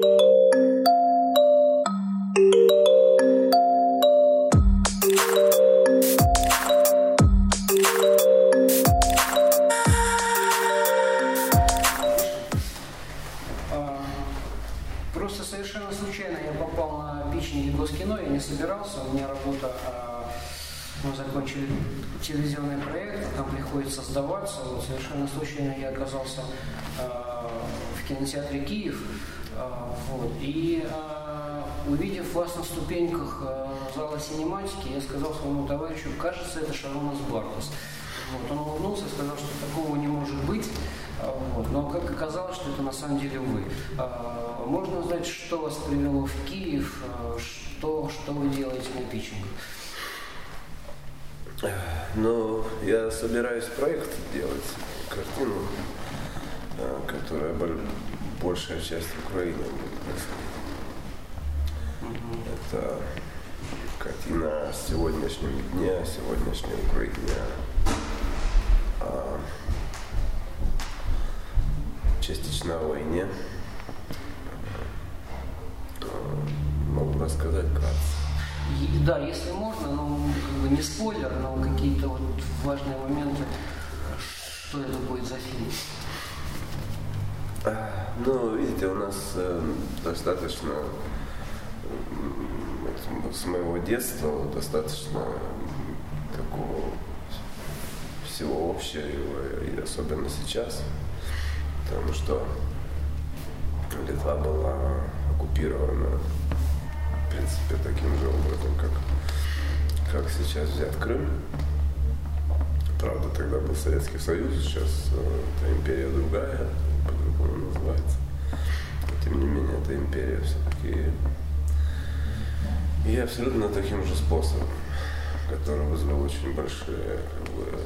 А, Просто совершенно случайно я попал на питчинг Госкино, я не собирался, у меня работа, а, мы закончили телевизионный проект, там приходится сдаваться, вот совершенно случайно я оказался а, в кинотеатре Киев, вот, и а, увидев вас на ступеньках а, зала синематики, я сказал своему товарищу, кажется, это Шаронас Бартос. Вот, он улыбнулся сказал, что такого не может быть. А, Вот. Но как оказалось, что это на самом деле вы. А, Можно узнать, что вас привело в Киев, а, что, что вы делаете на питчинг? Ну, я собираюсь проект делать, картину, которая большая часть Украины. Это картина о сегодняшнем дне, о сегодняшней Украине, о частично о войне. Могу рассказать вкратце. И, да, если можно, ну, как бы не спойлер, но какие-то вот важные моменты, что это будет за фильм. А, Ну, видите, у нас э, достаточно с моего детства достаточно такого всего общего, и особенно сейчас, потому что Литва была оккупирована, в принципе, таким же образом, как, как сейчас взят Крым. Правда, тогда был Советский Союз, сейчас э, эта империя другая, по-другому называется. Но, тем не менее, эта империя все-таки и абсолютно таким же способом, который вызвал очень большие как бы,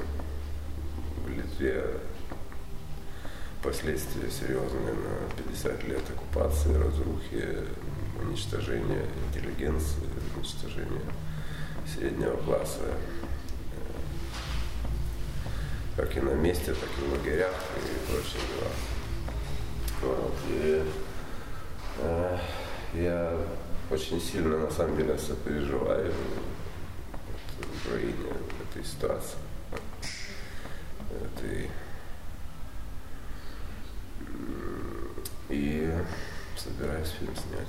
в Литве последствия серьезные на 50 лет оккупации, разрухи, уничтожения интеллигенции, уничтожения среднего класса как и на месте, так и в лагерях и прочие дела. Вот. И, э, я очень сильно, на самом деле, сопереживаю вот, Украине в этой ситуации. Этой, м, и собираюсь фильм снять.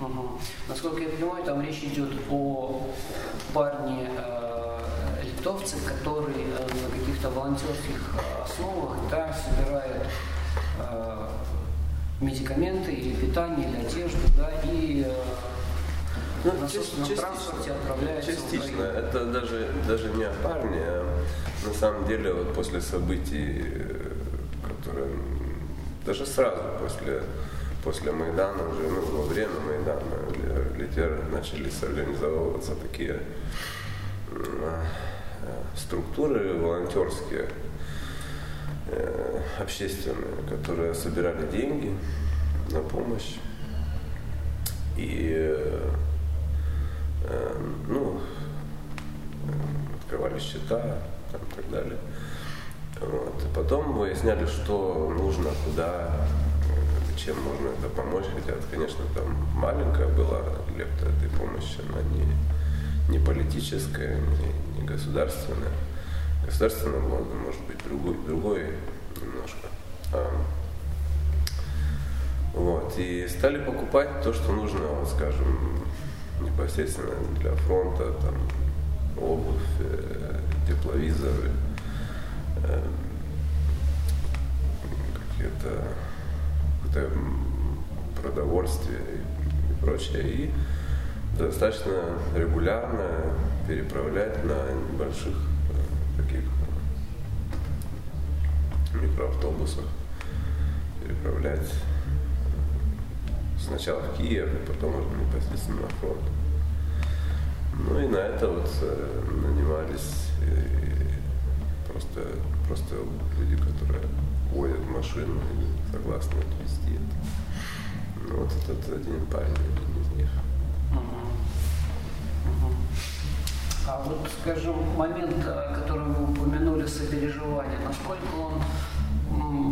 Мгм. Насколько я понимаю, там речь идет о парне э, литовце, который э, на каких-то волонтерских э, основах да, собирает медикаменты или питание, или одежду, да, и э, Ну, на собственном транспорте отправляется Частично. Это даже, даже не о парне, а на самом деле вот после событий, э, которые даже сразу после, после Майдана, уже ну, во время Майдана, в Литве начались организовываться такие э, структуры волонтерские, э, общественные, которые собирали деньги на помощь. И э, э, ну, э, открывали счета там, и так далее. Вот. И потом выясняли, что нужно, куда, э, чем можно это помочь. Хотя, это, конечно, там маленькая была лепта этой помощи, она не, не политическая, не, не государственная. Государственная была, может быть, другой, другой немножко. А, вот, и стали покупать то, что нужно, вот, скажем, непосредственно для фронта, там, обувь, э, тепловизоры, э, какие-то какое-то продовольствие и, и прочее. И достаточно регулярно переправлять на небольших э, таких э, микроавтобусах, переправлять сначала в Киев, и потом уже непосредственно на фронт. Ну и на это вот э, нанимались э, просто, просто люди, которые водят машину и согласны отвезти это. Ну вот этот один парень, один из них. А вот, скажем, момент, о котором вы упомянули, сопереживание, насколько он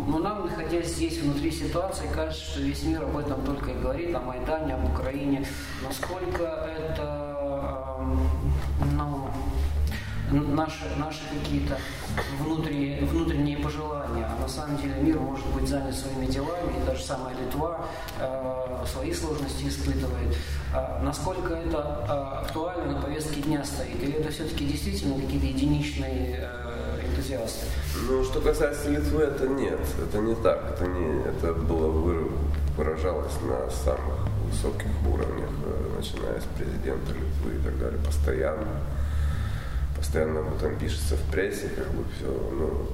но нам, находясь здесь, внутри ситуации, кажется, что весь мир об этом только и говорит, о Майдане, об Украине. Насколько это, ну, наши, наши какие-то внутренние, внутренние пожелания. А на самом деле мир может быть занят своими делами, и даже самая Литва э, свои сложности испытывает. А насколько это э, актуально на повестке дня стоит? Или это все-таки действительно какие-то единичные э, энтузиасты? Ну, что касается Литвы, это нет. Это не так. Это, не, это было выражалось на самых высоких уровнях, э, начиная с президента Литвы и так далее, постоянно постоянно об этом пишется в прессе, как бы все ну,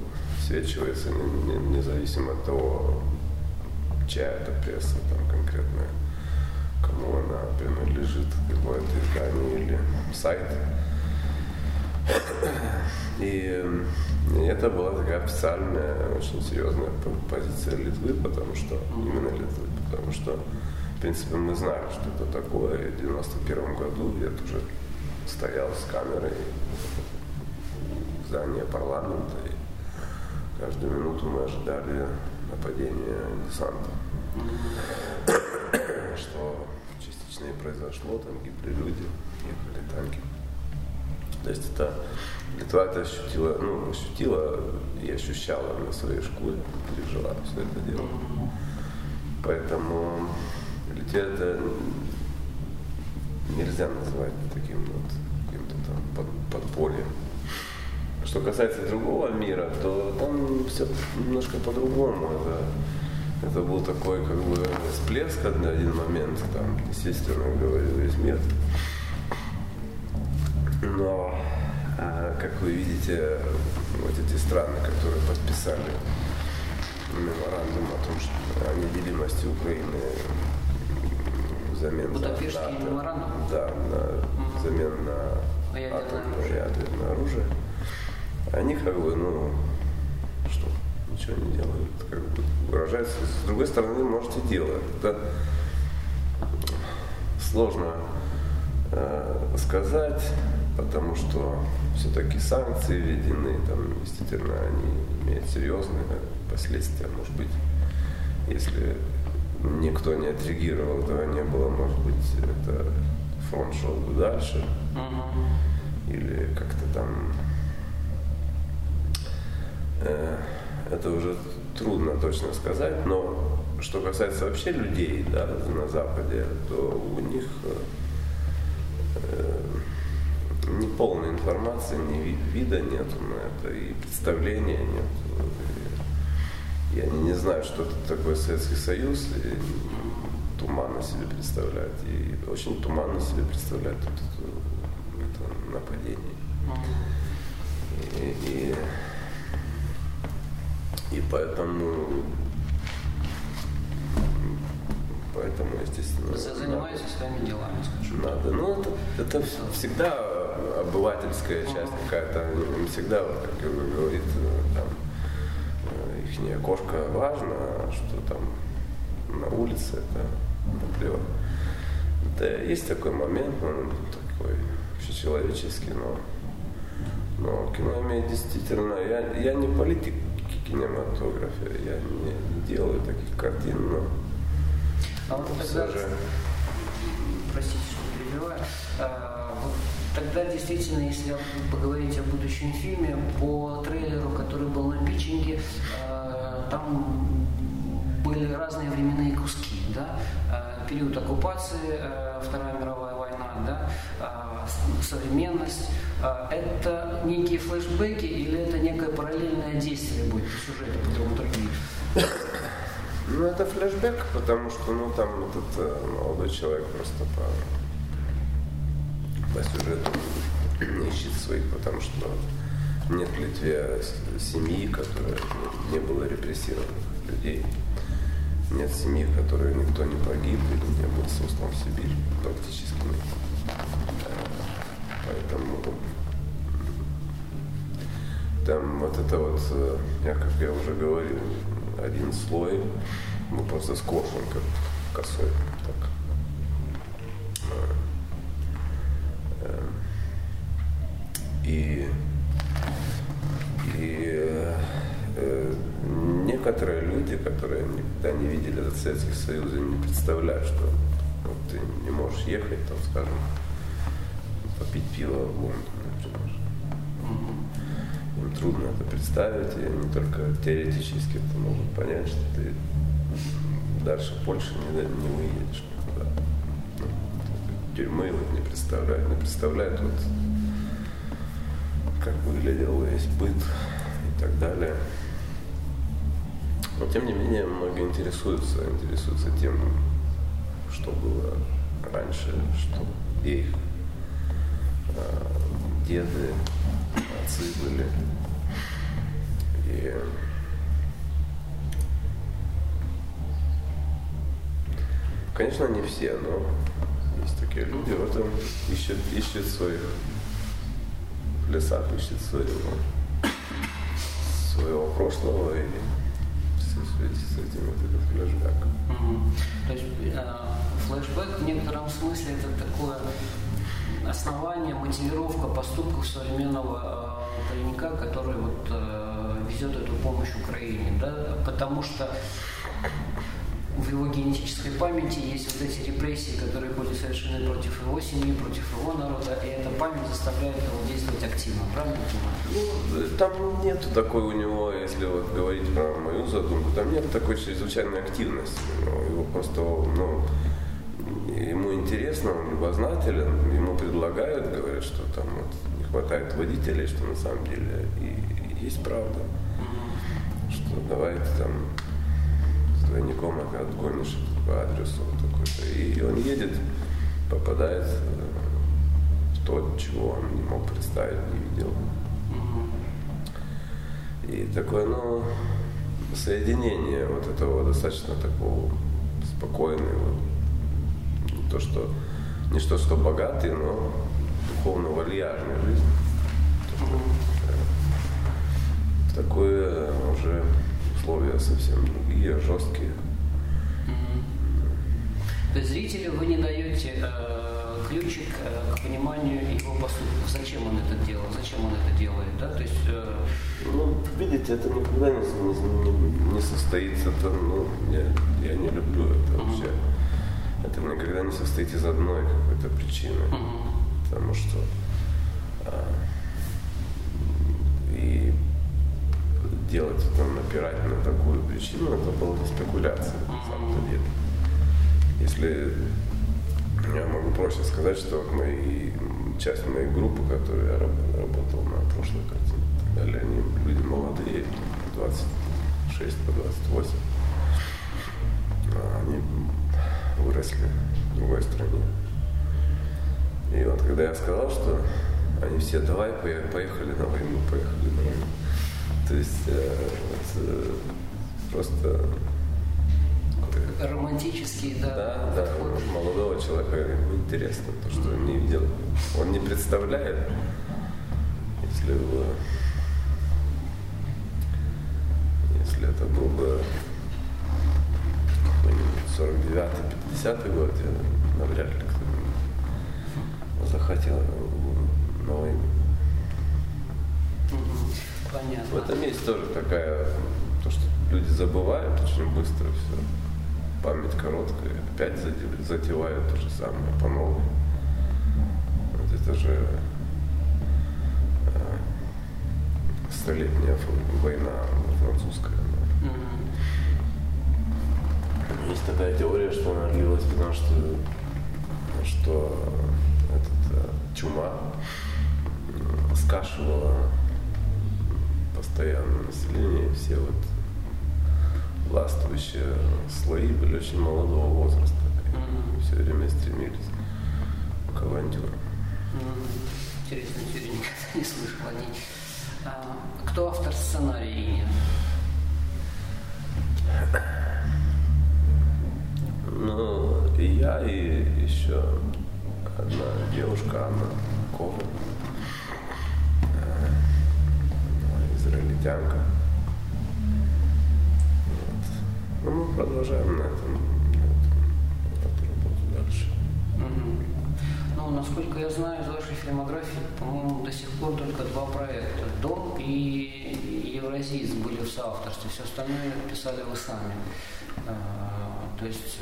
свечивается не, не, независимо от того, чья это пресса там конкретная, кому она принадлежит, какое-то издание или сайт. И, и это была такая официальная, очень серьезная позиция Литвы, потому что, именно Литвы, потому что, в принципе, мы знали, что это такое. И в 91 году я тоже стоял с камерой в здании парламента, и каждую минуту мы ожидали нападения десанта. Что частично и произошло, там гибли люди, ехали танки. То есть это Литва это ощутила, ну, ощутила и ощущала на своей шкуре, пережила все это дело. Поэтому Литве это нельзя назвать таким вот каким-то там под, подпольем. Что касается другого мира, то там все немножко по-другому. Это, это был такой как бы всплеск на один момент, там, естественно, говорил весь мир. Но, а, как вы видите, вот эти страны, которые подписали меморандум о том, что о неделимости Украины взамен Будапештский на меморандум? Да, на, взамен на и ядерное оружие. Они как бы, ну, что, ничего не делают, как бы выражаются. С другой стороны, можете делать. Это сложно э, сказать, потому что все-таки санкции введены, там, действительно, они имеют серьезные последствия, может быть, если никто не отреагировал, этого не было, может быть, это фронт шел бы дальше. Угу. Или как-то там это уже трудно точно сказать, но что касается вообще людей да, на Западе, то у них э, ни полной информации, ни вида нету на это, и представления нет. И они не знают, что это такое Советский Союз, и туманно себе представляют. И очень туманно себе представляют это, это нападение. И, и, и поэтому Поэтому, естественно... Вы занимаетесь своими делами, скажем. Надо. Ну, это, это всегда обывательская часть какая-то, не всегда, как говорит, там, их кошка важно, а что там на улице, это наплевать. Да, есть такой момент, он такой общечеловеческий, но, но кино имеет действительно, я, я не политик кинематографа, я не, не делаю таких картин, но а вот тогда, же... простите, что перебиваю, а, вот тогда действительно, если поговорить о будущем фильме, по трейлеру, который был на питчинге, а, там были разные временные куски, да, а, период оккупации, Вторая мировая война, да, современность. Это некие флешбеки или это некое параллельное действие будет по сюжету, по драматургии? Ну, это флешбэк, потому что, ну, там этот э, молодой человек просто по, по сюжету ищет своих, потому что нет в Литве семьи, которая не, не было репрессированных людей. Нет семьи, в которой никто не погиб или не был сослан в Сибирь. Практически нет. Поэтому там вот это вот, э, я как я уже говорил, один слой, ну просто скошен как косой. Так. Э, и, и э, некоторые люди, которые никогда не видели этот Советский Союз не представляют, что вот ты не можешь ехать, там, скажем, попить пиво в Лондон, например. Им трудно это представить, и они только теоретически это могут понять, что ты дальше Польши не, не выедешь никуда. Ну, тюрьмы вот не представляют, не представляют вот как выглядел весь быт и так далее. Но тем не менее многие интересуются, интересуются тем, что было раньше, что их деды, отцы были. И Конечно, не все, но есть такие люди, в этом ищут, ищут своих в лесах, ищут своего, своего прошлого и с этим вот этот флешбэк. Угу. То есть э, флешбэк в некотором смысле это такое основание, мотивировка поступков современного э, пареника, который вот э, везет эту помощь Украине, да, потому что в его генетической памяти есть вот эти репрессии, которые были совершены против его семьи, против его народа, и эта память заставляет его действовать активно, правильно понимаю? Ну, там нет такой у него, если вот говорить про мою задумку, там нет такой чрезвычайной активности. Его просто, ну, ему интересно, он любознателен, ему предлагают, говорят, что там вот не хватает водителей, что на самом деле и есть правда. Что давайте там двойником отгонишь по адресу такой-то. И он едет, попадает в то, чего он не мог представить, не видел. И такое, ну, соединение вот этого достаточно такого спокойного, то что, не что, что богатый, но духовно вальяжной жизнь. Такое уже условия совсем другие, жесткие. То есть зрителю вы не даете э, ключик э, к пониманию его поступков, зачем он это делал, зачем он это делает, да? То есть, э... Ну, видите, это никогда не, не, не состоится, это, ну, я, я не люблю это mm-hmm. вообще. Это никогда не состоит из одной какой-то причины. Mm-hmm. Потому что а, и делать, там, напирать на такую причину, это была спекуляция, на самом деле. Если я могу проще сказать, что мои, часть моей группы, которую я работал на прошлой картине, так далее, они люди молодые, 26 по 28. А они выросли в другой стране. И вот когда я сказал, что они все, давай, поехали на войну, поехали на войну. То есть э, э, просто романтический, да. Да, да. Подход. Молодого человека ему интересно то, что он не видел. Он не представляет, если бы если это был бы 49-50 год, я навряд ли кто захотел на войну. Понятно. В этом есть тоже такая, то, что люди забывают очень быстро все. Память короткая, опять затевают то же самое по новой. Вот это же э, столетняя война французская. Mm-hmm. Есть такая теория, что она длилась, потому что, что этот, э, чума скашивала постоянно население, все вот властвующие слои были очень молодого возраста. Mm-hmm. Все время стремились к авантюрам. Mm-hmm. Интересная теория, никогда не слышал о ней. А, кто автор сценария Ну, и я, и еще одна девушка, Анна Кова. израильтянка. Вот. Ну, мы продолжаем на этом. Ну, насколько я знаю, из вашей фильмографии, по-моему, до сих пор только два проекта. «Дом» и «Евразист» были в соавторстве. Все остальное писали вы сами. То есть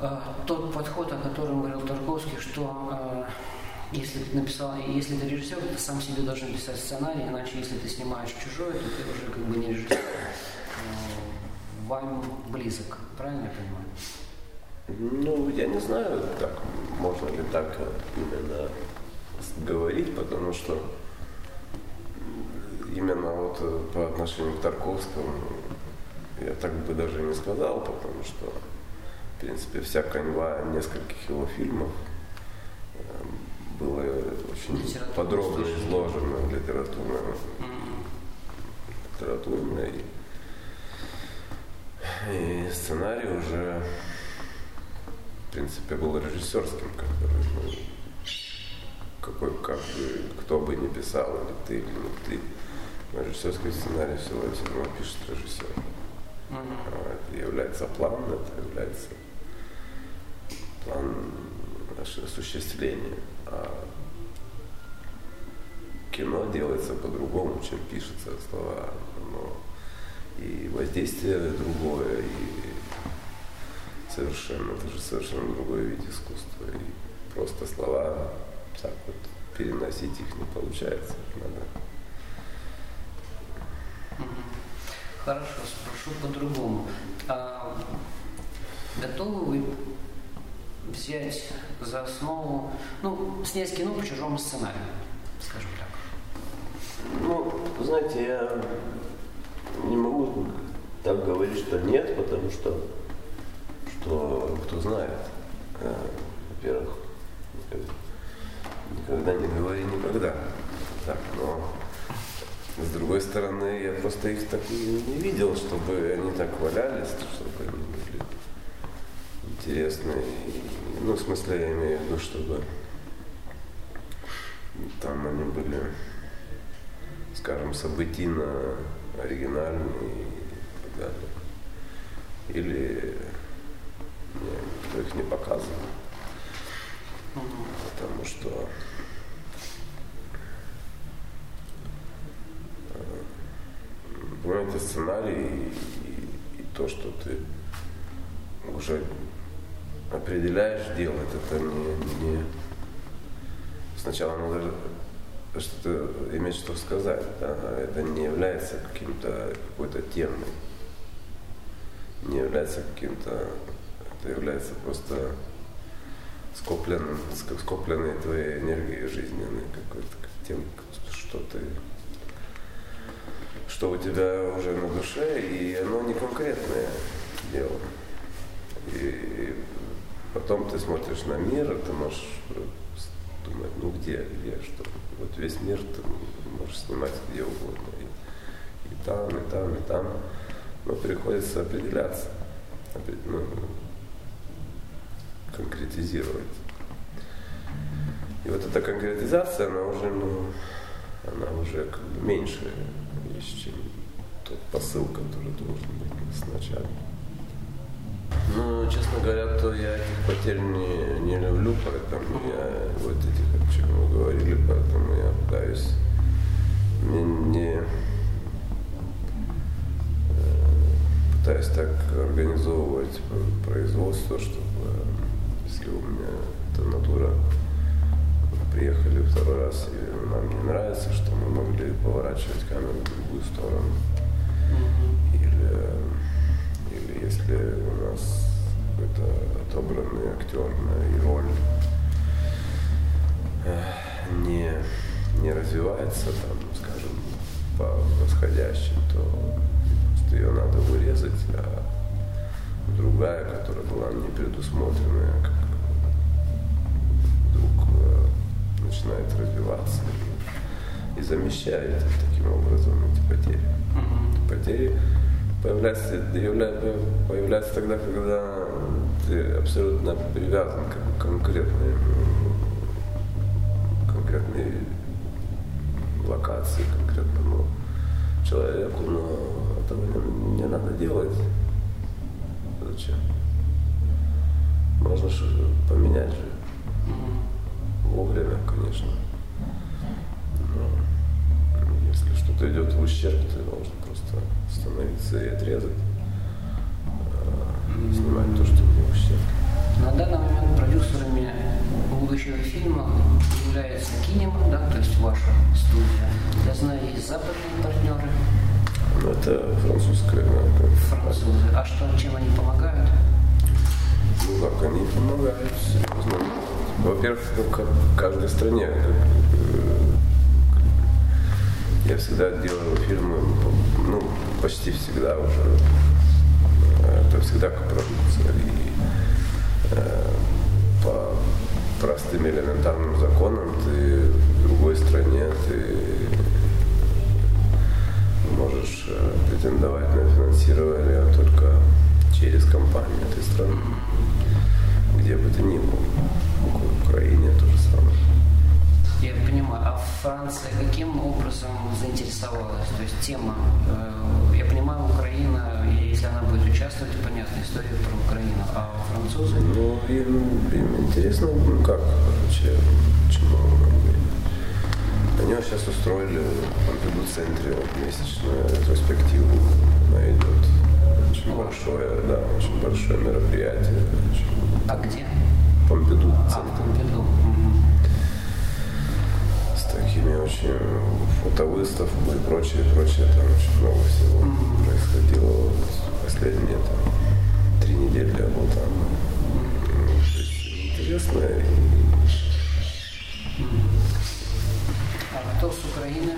а, тот подход, о котором говорил Тарковский, что если ты написал, если ты режиссер, ты сам себе должен писать сценарий, иначе если ты снимаешь чужой, то ты уже как бы не режиссер. Вам близок, правильно я понимаю? Ну, я не знаю, так можно ли так именно говорить, потому что именно вот э, по отношению к Тарковскому я так бы даже не сказал, потому что, в принципе, вся канва нескольких его фильмов э, было очень подробно изложено в литературном, литературно и, и сценарий уже в принципе, был режиссерским, который, ну, какой, как бы, кто бы ни писал, или ты, или не ты, режиссерский сценарий все равно пишет режиссер. Mm-hmm. Это является план, это является план осуществления. А кино делается по-другому, чем пишется слова. Но и воздействие другое, и совершенно, это же совершенно другой вид искусства. И просто слова так вот переносить их не получается. Надо. Хорошо, спрошу по-другому. А готовы вы взять за основу, ну, снять кино по чужому сценарию, скажем так? Ну, знаете, я не могу так говорить, что нет, потому что что кто знает, э, во-первых, никогда не говори никогда. Так, но с другой стороны, я просто их так не, не видел, чтобы они так валялись, чтобы они были интересные. Ну, в смысле, я имею в виду, чтобы там они были, скажем, событийно оригинальные и так далее. Или никто их не показывал. Потому что э, понимаете, сценарий и, и, то, что ты уже определяешь делать, это не, не сначала надо что-то иметь что сказать, да? Это не является каким-то какой-то темой, не является каким-то это является просто скопленным, скопленной твоей энергией жизненной какой-то, тем, что ты что у тебя уже на душе, и оно не конкретное дело. И потом ты смотришь на мир, и ты можешь думать, ну где, где, что. Вот весь мир ты можешь снимать где угодно. И, и там, и там, и там. Но приходится определяться. Ну, конкретизировать. И вот эта конкретизация, она уже, ну, она уже как бы меньше вещь, чем тот посыл, который должен быть сначала. Ну, честно говоря, то я этих потерь не, не люблю, поэтому я вот этих, о чем мы говорили, поэтому я пытаюсь не, не э, пытаюсь так организовывать производство, чтобы если у меня раз, и нам не нравится, что мы могли поворачивать камеру в другую сторону. Или, или если у нас какой-то отобранный актер на роль э, не, не развивается, там, скажем, по восходящей, то просто ее надо вырезать, а другая, которая была не предусмотренная, начинает развиваться и, и замещает таким образом эти потери. Mm-hmm. Потери появляются, являются, появляются тогда, когда ты абсолютно привязан к конкретной, конкретной локации, конкретному человеку, но этого не, не надо делать. Зачем? Можно же поменять же. вовремя, конечно. Но если что-то идет в ущерб, ты должен просто остановиться и отрезать. А, снимать то, что не в ущерб. На данный момент продюсерами будущего фильма является Кинема, да, то есть ваша студия. Я знаю, есть западные партнеры. Ну, это французская, да. Французы. А что, чем они помогают? Ну как, они помогают, серьезно. Во-первых, ну, как в каждой стране. Э, я всегда делаю фильмы, ну, почти всегда уже. Это всегда копродукция. И э, по простым элементарным законам ты в другой стране ты можешь э, претендовать на финансирование только через компанию этой страны, где бы ты ни был. Франция каким образом заинтересовалась? То есть тема, э, я понимаю, Украина, если она будет участвовать, понятная история про Украину, а французы? Ну, им, им интересно, ну как, вообще, почему они сейчас устроили в Помпиду-центре вот, месячную ретроспективу. Она идет. Очень большое, да, очень большое мероприятие. Очень... А где? Помпиду А. Помпиду. Такими очень фотовыставками и прочее, прочее. Там очень много всего происходило. Вот последние там, три недели я был там. Есть Интересно. А кто с Украины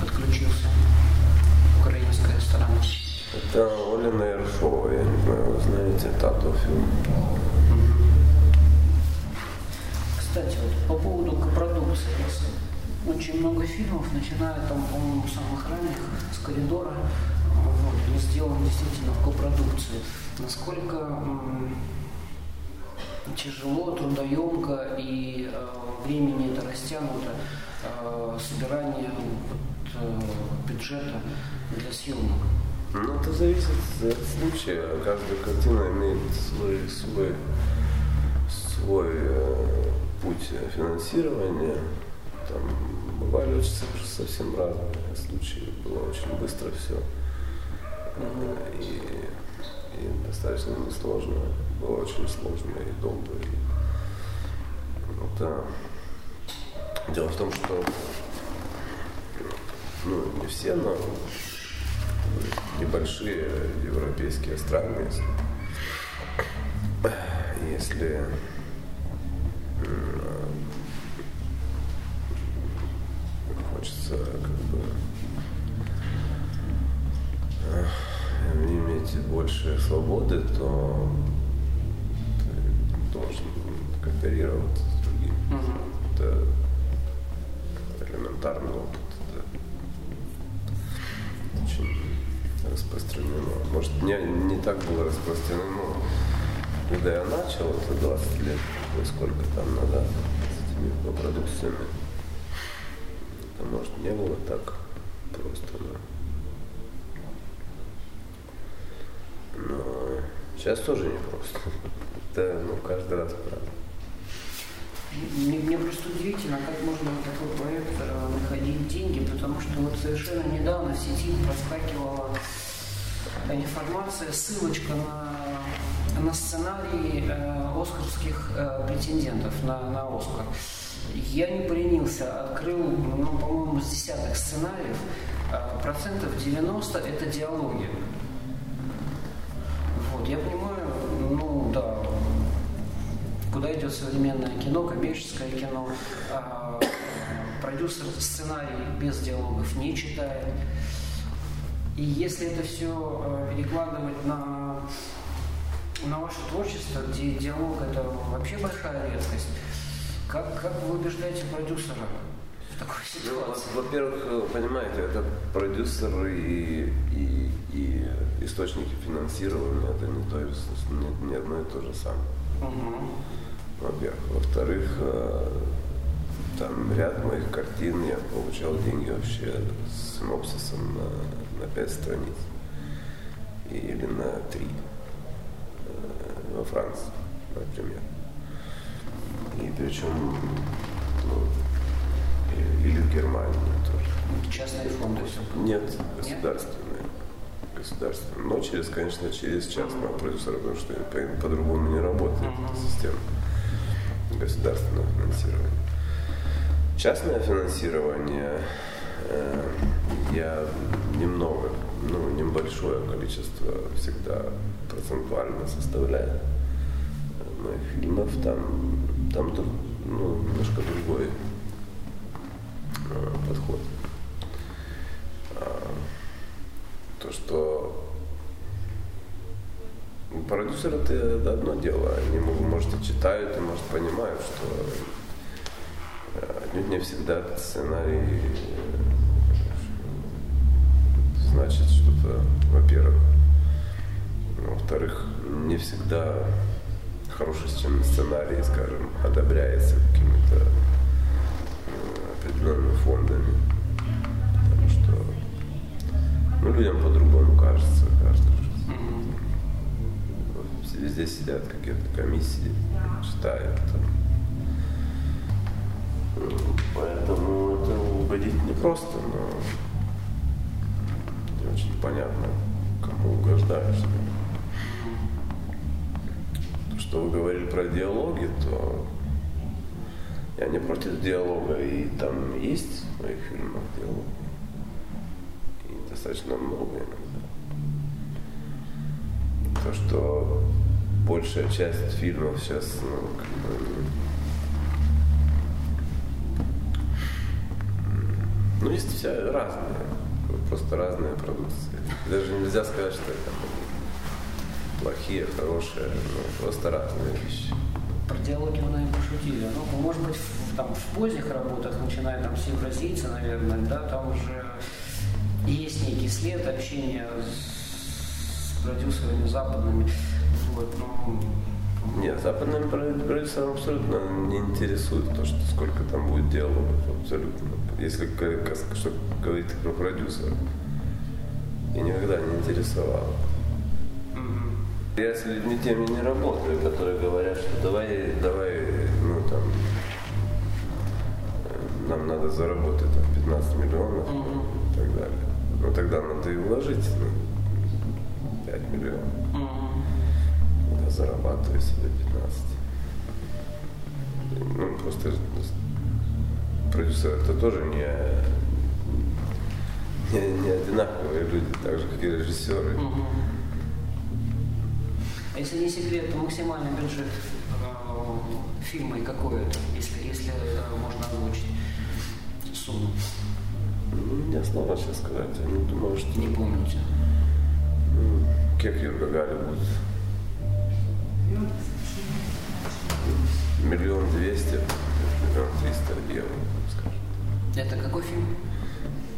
подключился? Украинская сторона. Это Олена Ершова, я не знаю, вы знаете, Тато фильм. Кстати, вот по поводу копродукции. Очень много фильмов, начиная там, по-моему, самых ранних, с коридора, вот, они сделаны действительно в копродукции. Насколько тяжело, трудоемко и э, времени это растянуто э, собирание вот, э, бюджета для съемок. Ну, это зависит от случая. Каждая картина имеет свой, свой, свой э, путь финансирования. Там бывали очень со- совсем разные случаи. Было очень быстро все. И, и достаточно несложно. Было очень сложно и долго. И, ну, да. Дело в том, что ну, не все, но небольшие европейские страны, если, если больше свободы, то ты должен кооперировать с другими. Это элементарный опыт. Это очень распространено. Может, не, не так было распространено, когда я начал, это 20 лет, сколько там надо с этими продукциями. Это, может, не было так просто, но... Но сейчас тоже не просто. Это, ну, каждый раз правда. Мне, мне просто удивительно, как можно на такой проект э, находить деньги, потому что вот совершенно недавно в сети проскакивала информация, ссылочка на, на сценарий э, оскарских э, претендентов на, на Оскар. Я не поленился, открыл, ну, по-моему, с десятых сценариев, э, процентов 90 это диалоги. Вот, я понимаю, ну да, куда идет современное кино, коммерческое кино. А, продюсер сценарий без диалогов не читает. И если это все перекладывать на, на ваше творчество, где диалог это вообще большая редкость, как, как вы убеждаете продюсера такой Ну, ситуации? во-первых, э, понимаете, это продюсер и, и, и источники финансирования, это не, то, не, не одно и то же самое. Мгм. Во-первых. Во-вторых, э, там ряд моих картин я получал деньги вообще с синопсисом на, на 5 страниц. Или на 3 во Франции, например. И причем ну, или в Германии тоже. Частные фонды все Нет, государственные. Государственные. Но через, конечно, через частного продюсера, потому что по- по-другому не работает эта система государственного финансирования. Частное финансирование э, я немного, ну, небольшое количество всегда процентуально составляю моих фильмов. Там, там ну, немножко другой э, подход. А, То, что продюсеры это, одно дело. Они, могут, может, и читают, и, может, понимают, что э, отнюдь не всегда сценарий э, значит что-то, во-первых. Во-вторых, не всегда хороший сценарий, скажем, одобряется какими-то э, фондами. Потому что ну, людям по-другому кажется, кажется, что везде сидят какие-то комиссии, читают там. Поэтому это угодить непросто, но не очень понятно, кому угождаешь. То, Что вы говорили про диалоги, то не против диалога, и там есть в моих фильмах диалог. И достаточно много иногда. То, что большая часть фильмов сейчас, ну, как бы, ну, есть вся разные, просто разные продукции. Даже нельзя сказать, что это плохие, хорошие, ну, просто разные вещи. Про диалоги вы, наверное, пошутили. Ну, может быть, там, в поздних работах, начиная там с евразийца, наверное, да, там уже есть некий след общения с продюсерами западными. Вот, ну, Нет, западным про- продюсерам абсолютно не интересует то, что сколько там будет диалогов, абсолютно. Если что говорить про продюсера. И никогда не интересовало. Я с людьми теми не работаю, которые говорят, что давай, давай, надо заработать там 15 миллионов и так далее. Но тогда надо и вложить ну, 5 миллионов. Я зарабатываю себе 15. Ну, просто продюсеры это тоже не, не, не одинаковые люди, так же, как и режиссеры. А если не секрет, то максимальный бюджет э, фильма и какой это, если, если э, можно озвучить сумму? Ну, Мне сложно сейчас сказать, я не думаю, что... Не помните. Ну, Как Юрга Голливуд. Миллион двести, миллион триста евро, скажем. Это какой фильм?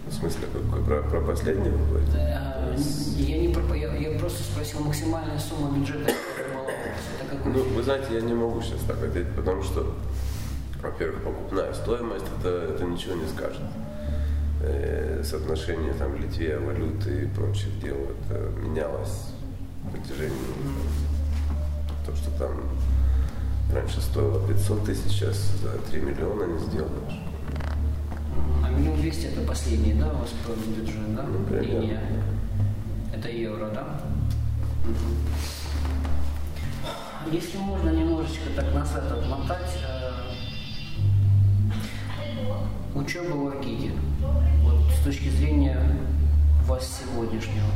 В смысле, какой? Про, про последнего говорите? Э, Я, не про- я, я просто спросил максимальная сумма бюджета. Это какой Ну, фильм? вы знаете, я не могу сейчас так ответить, потому что, во-первых, покупная стоимость, это, это ничего не скажет. Э, соотношение там Литве, валюты и прочих дел, это менялось в протяжении, то, что там раньше стоило 500 тысяч, сейчас за 3 миллиона не сделаешь. А миллион двести это последний, да, у вас бюджет, да? Ну, примерно. Линия. Это евро, да? Если можно немножечко так назад отмотать, учеба в Аркиде, вот с точки зрения вас сегодняшнего,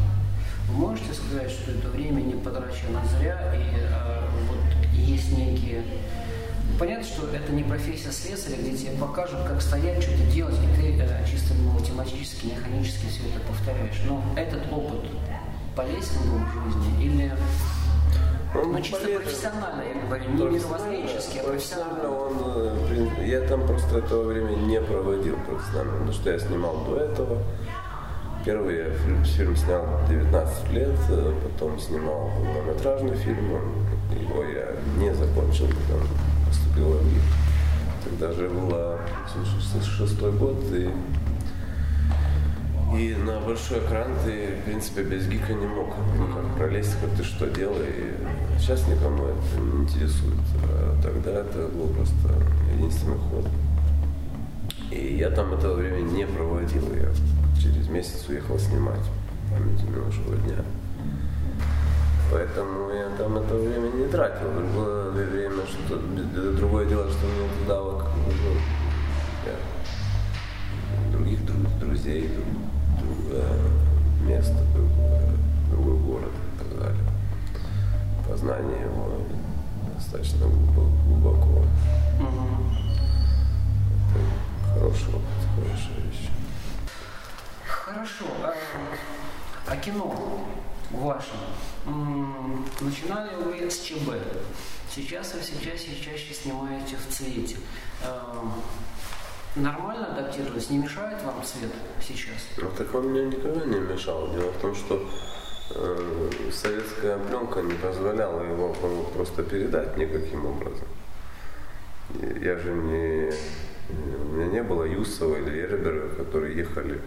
вы можете сказать, что это время не потрачено зря, и э, вот есть некие... Понятно, что это не профессия слесаря, где тебе покажут, как стоять, что-то делать, и ты э, чисто математически, механически все это повторяешь. Но этот опыт полезен был в жизни или Ну, чисто профессионально, я говорю, не мировоззренчески, а профессионально он, э, я там просто этого времени не проводил профессионально, потому что я снимал до этого. Первый я фильм, фильм снял 19 лет, э, потом снимал полнометражный фильм, его я не закончил, потом поступил в МГИК. Тогда же было 66 год, и, и на большой экран ты, в принципе, без ГИКа не мог ну, как пролезть, как ты что делай. Сейчас никому это не интересует. А тогда это был просто единственный ход. И я там этого времени не проводил. Я через месяц уехал снимать память минувшего дня. Поэтому я там это время не тратил. Другое время, что другое дело, что мне туда вот ну, других друзей, другое место, другое, другой город и так далее. Познание его достаточно глубоко. Угу. Это хороший опыт, хорошая вещь. Хорошо. А, а кино вашем начинали вы с ЧБ. Сейчас вы все чаще и чаще снимаете в цвете. Эм, нормально адаптировались? Не мешает вам цвет сейчас? Ну, так он мне никогда не мешал. Дело в том, что советская пленка не позволяла его просто передать никаким образом. Я же не... У меня не было Юсова или Эрбера, которые ехали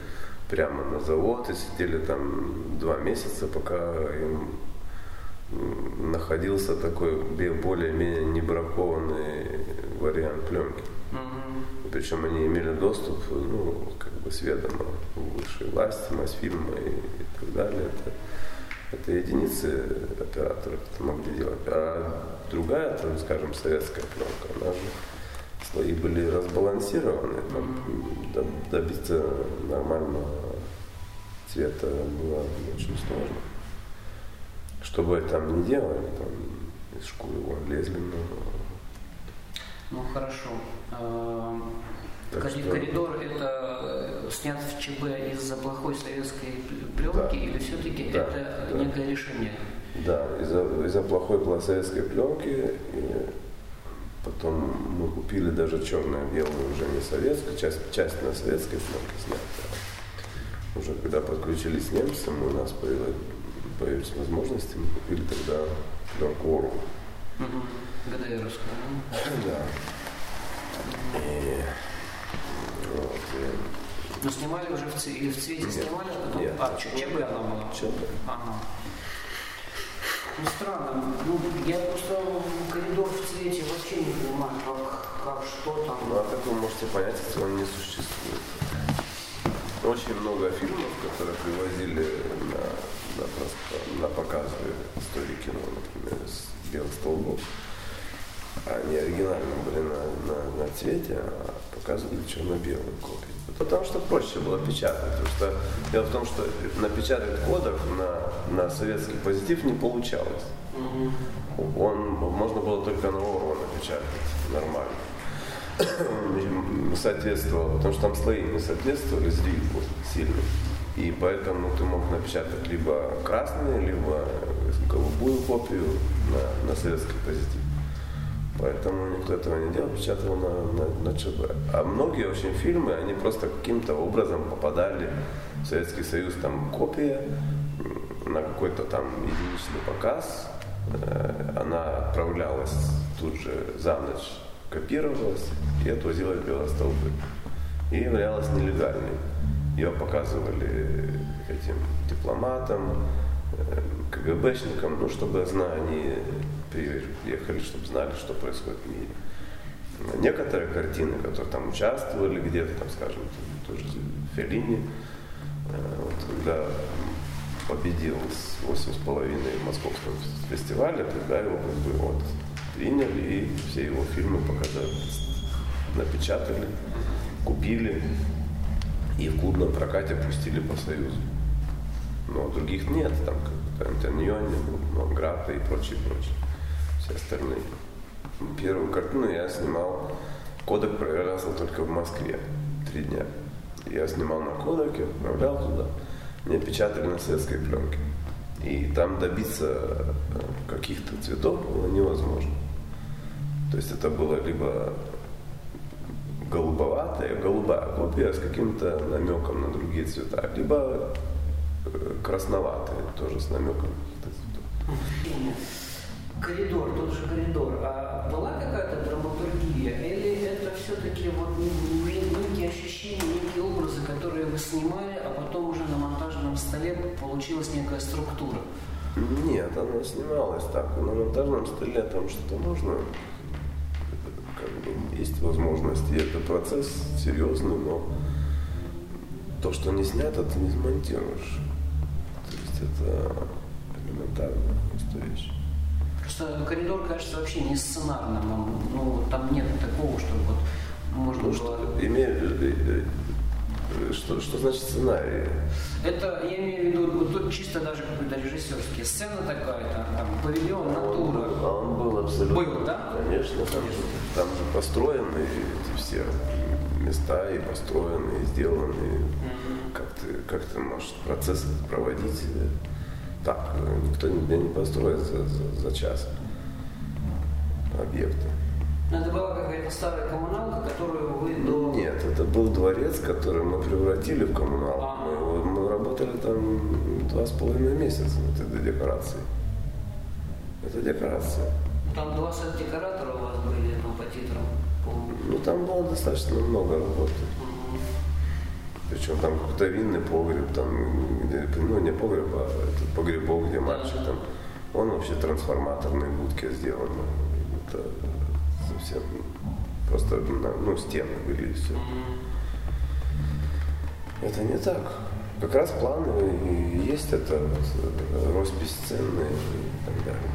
прямо на завод и сидели там два месяца, пока им находился такой более-менее небракованный вариант пленки. Mm-hmm. Причем они имели доступ, ну, как бы с ведома высшей власти, Мосфильма и, и так далее. Это, это единицы операторов это могли делать. А другая, там, скажем, советская пленка, она же слои были разбалансированы, там, добиться нормального цвета было очень сложно. Что бы там ни делали, там из шкуры вон лезли, но... Ну хорошо. Так что... Коридор это э, снят в ЧБ из-за плохой советской пленки да. или все-таки да, это да. некое решение? Да, из-за из плохой советской пленки и Потом мы купили даже черно-белую, уже не советскую, часть, часть на советской пленке снята. Уже когда подключились немцы, у нас появилась, появились возможности, мы купили тогда пленку Ору. Угу. ГДРовскую. Да. И, Ну, снимали уже в, цвете, в цвете нет, снимали, а потом... Нет, а, ЧБ она была? ЧБ. Ага. Ну, странно. Ну, я просто коридор в цвете вообще не понимаю, как, как что там. Ну, а как вы можете понять, если он не существует? Очень много фильмов, которые привозили на, на, на показы истории кино, например, с белых столбов. Они оригинально были на, на, на цвете, а показывали черно-белые копии. Потому что проще было печатать. Потому что дело в том, что напечатать кодек на, на советский позитив не получалось. Он можно было только на ОРО напечатать нормально. соответствовал, потому что там слои не соответствовали сдвигу сильно. И поэтому ты мог напечатать либо красный, либо голубую копию на, на советский позитив. Поэтому никто этого не делал, печатал на, на, на ЧБ. А многие очень фильмы, они просто каким-то образом попадали в Советский Союз, там копия на какой-то там единичный показ, э, она отправлялась тут же за ночь, копировалась и отвозилась в Белостолбы. И являлась нелегальной. Ее показывали этим дипломатам, э, КГБшникам, ну, чтобы знания приехали, чтобы знали, что происходит в мире. Некоторые картины, которые там участвовали где-то, там, скажем, тоже Феллини, э, вот, когда победил с 8,5 в московском фестивале, тогда его как бы вот приняли и все его фильмы показали, напечатали, купили и в клубном прокате пустили по Союзу. Но других нет, там как Антониони, Монграта и прочее, прочее все остальные. Первую картину я снимал, кодек проверялся только в Москве три дня. Я снимал на кодеке, отправлял туда. Мне печатали на советской пленке. И там добиться э, каких-то цветов было невозможно. То есть это было либо голубоватая, голубая копия с каким-то намеком на другие цвета, либо э, красноватая, тоже с намеком на каких-то цветов коридор, тот же коридор, а была какая-то драматургия? Или это все-таки вот некие ощущения, некие образы, которые вы снимали, а потом уже на монтажном столе получилась некая структура? Нет, она снималась так. На монтажном столе там что-то можно как бы есть возможность. И это процесс серьезный, но то, что не снято, ты не смонтируешь. То есть это элементарная вещь. Просто коридор кажется вообще не сценарным. Ну, там нет такого, чтобы вот можно ну, было... Что, имею, что, что значит сценарий? Это, я имею в виду, вот тут чисто даже какой-то режиссерский. Сцена такая-то, там, павильон, натура. Он, он был абсолютно. Был, да? Конечно, там, Конечно. Же, там же построены эти все места и построены, и сделаны. Mm-hmm. Как, ты, как ты можешь процесс проводить так? Никто нигде не построит за, за, за час объекты. Это была какая-то старая коммуналка, которую вы до... Нет, это был дворец, который мы превратили в коммуналку. А. Мы, мы работали там два с половиной месяца над этой декорацией. Это декорация. Там 20 декораторов у вас были там, по титрам? Ну, там было достаточно много работы. Причем там какой-то винный погреб, там, где, ну не погреб, а этот погребок, где мальчик там. Он вообще трансформаторной будки сделан. Это совсем просто ну, стены были и все. Это не так. Как раз планы и есть это вот, роспись сцены и так далее.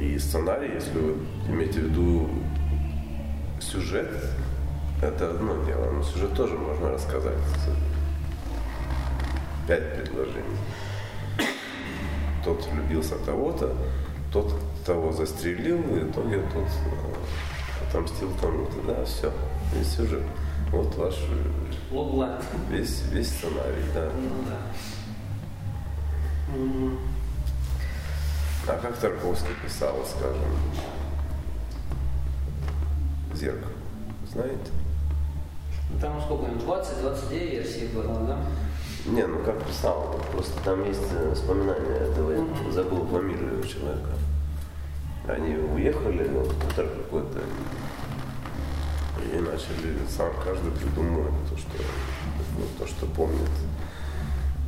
И сценарий, если вы имеете в виду сюжет, это одно дело, но сюжет тоже можно рассказать. Пять предложений. Тот влюбился того-то, тот того застрелил, и в итоге тот э, отомстил тому-то. Да, все, весь сюжет. Вот ваш Логлайн. весь, весь сценарий, да. Ну, да. А как Тарковский писал, скажем, зеркало, знаете? Там сколько, 20-22 версий было, да? Не, ну как писал, просто там есть э, воспоминания этого, mm-hmm. забыл фамилию человека. Они уехали, вот хутор какой-то, и начали сам каждый придумывать то, что, ну, то, что помнит.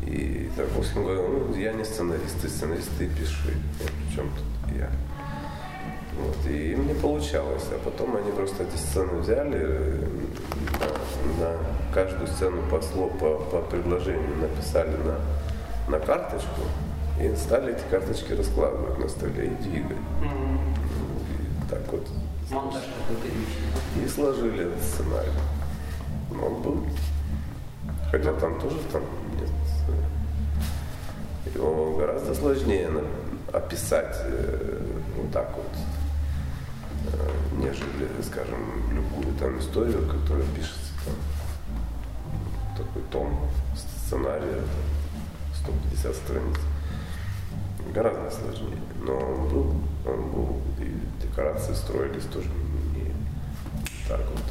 И Тарковский говорил, ну, я не сценарист, ты сценарист, ты пиши. Причем тут я. Вот, и им не получалось. А потом они просто эти сцены взяли, на, на каждую сцену по, по, по предложению написали на, на карточку и стали эти карточки раскладывать на столе и двигать. Mm-hmm. И так вот. Монтаж И сложили этот сценарий. Но он был. Хотя там тоже там нет. Его гораздо сложнее описать э, вот так вот нежели, скажем, любую там историю, которая пишется там, такой том сценария, 150 страниц. Гораздо сложнее. Но он был, он был, и декорации строились тоже не так вот.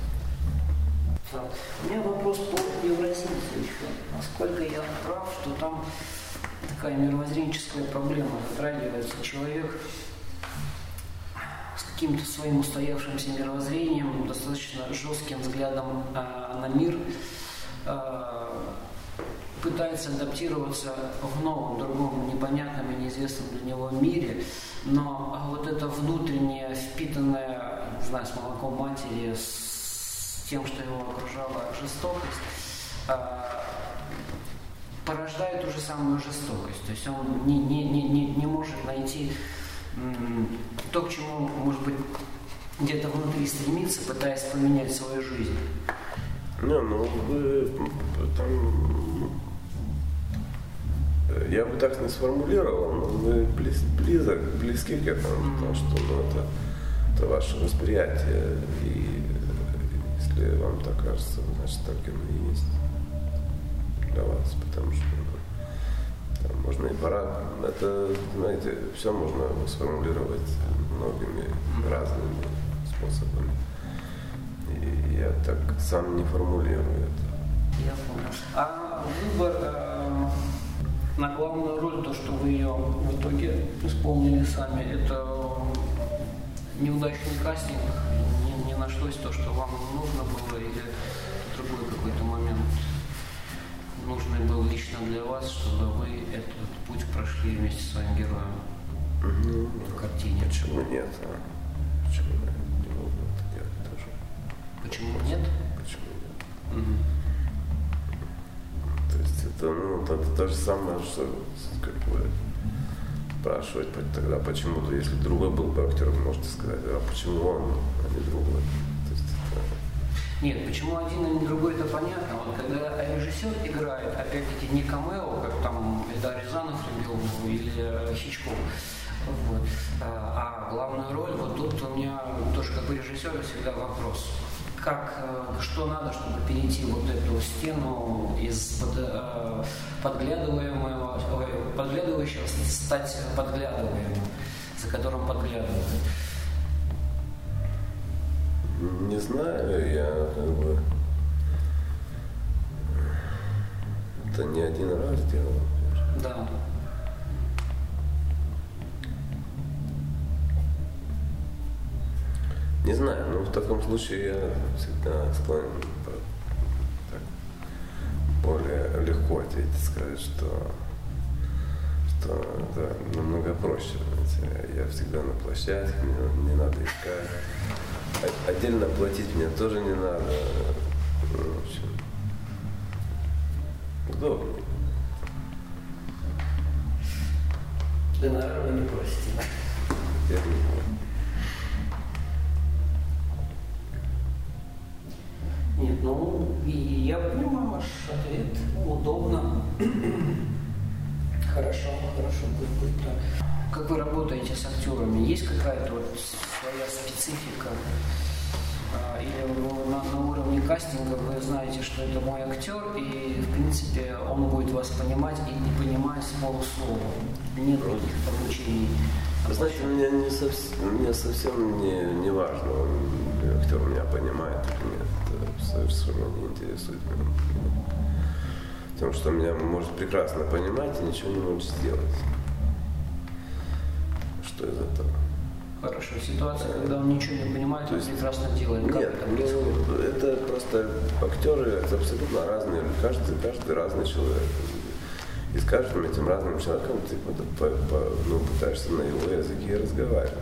У меня вопрос по Евросинтезу еще. Насколько я прав, что там такая мировоззренческая проблема затрагивается. Человек каким-то своим устоявшимся мировоззрением, достаточно жестким взглядом э, на мир, э, пытается адаптироваться в новом, другом, непонятном и неизвестном для него мире, но вот это внутреннее, впитанное, не знаю, с молоком матери, с тем, что его окружала жестокость, порождает уже самую жестокость. То есть он не, не, не, не может найти то, к чему, может быть, где-то внутри стремиться, пытаясь поменять свою жизнь. Не, ну вы там я бы так не сформулировал, но вы близ, близок, близки к этому, mm-hmm. потому что ну, это, это ваше восприятие. И если вам так кажется, значит так оно и есть для вас, потому что можно и пора. Это, знаете, все можно сформулировать многими разными способами. И я так сам не формулирую это. Я понял. А выбор э, на главную роль, то, что вы ее в итоге исполнили сами, это неудачный кастинг, не, не нашлось то, что вам нужно было, или другой какой-то момент нужный был лично для вас, чтобы вы этот путь прошли вместе с своим героем угу. в картине? Почему нет? А? почему я не могу это делать тоже? Почему нет? Почему нет? То есть это, ну, это то же самое, что как бы спрашивать тогда почему-то, если другой был бы актером, можете сказать, а почему он, а не другой. Нет, почему один, а не другой, это понятно. Вот когда режиссер играет, опять-таки, не камео, как там Эльдар Рязанов любил, или Хичкок, вот. А, а главную роль, вот тут у меня тоже как бы режиссера всегда вопрос как, э, что надо, чтобы перейти вот эту стену из под, э, подглядываемого, подглядывающего стать подглядываемым, за которым подглядывают? Не знаю, я как бы это не один раз делал. Да. Не знаю, но в таком случае я всегда склонен так, более легко ответить, сказать, что, что да, намного проще. Знаете, я всегда на площадке, мне не надо искать. Отдельно платить мне тоже не надо. Ну, в общем, удобно. Да, наверное, не просите. Я не Нет, ну, и я понимаю ваш ответ. Удобно. хорошо, хорошо будет. Как вы работаете с актерами? Есть какая-то вот своя специфика? А, или на, на уровне кастинга вы знаете, что это мой актер, и в принципе он будет вас понимать и не понимать с полуслова. Нет никаких поручений. Вы знаете, мне, не совсем, мне совсем не, не важно, он, актер меня понимает или нет совершенно не интересует меня. Потому что меня может прекрасно понимать и ничего не может сделать. Что из этого? Хорошо. Ситуация, когда он ничего не понимает, То он есть, прекрасно делает. Как нет, это ну, это просто актеры это абсолютно разные. Каждый, каждый разный человек. И с каждым этим разным человеком ты по, по, ну, пытаешься на его языке разговаривать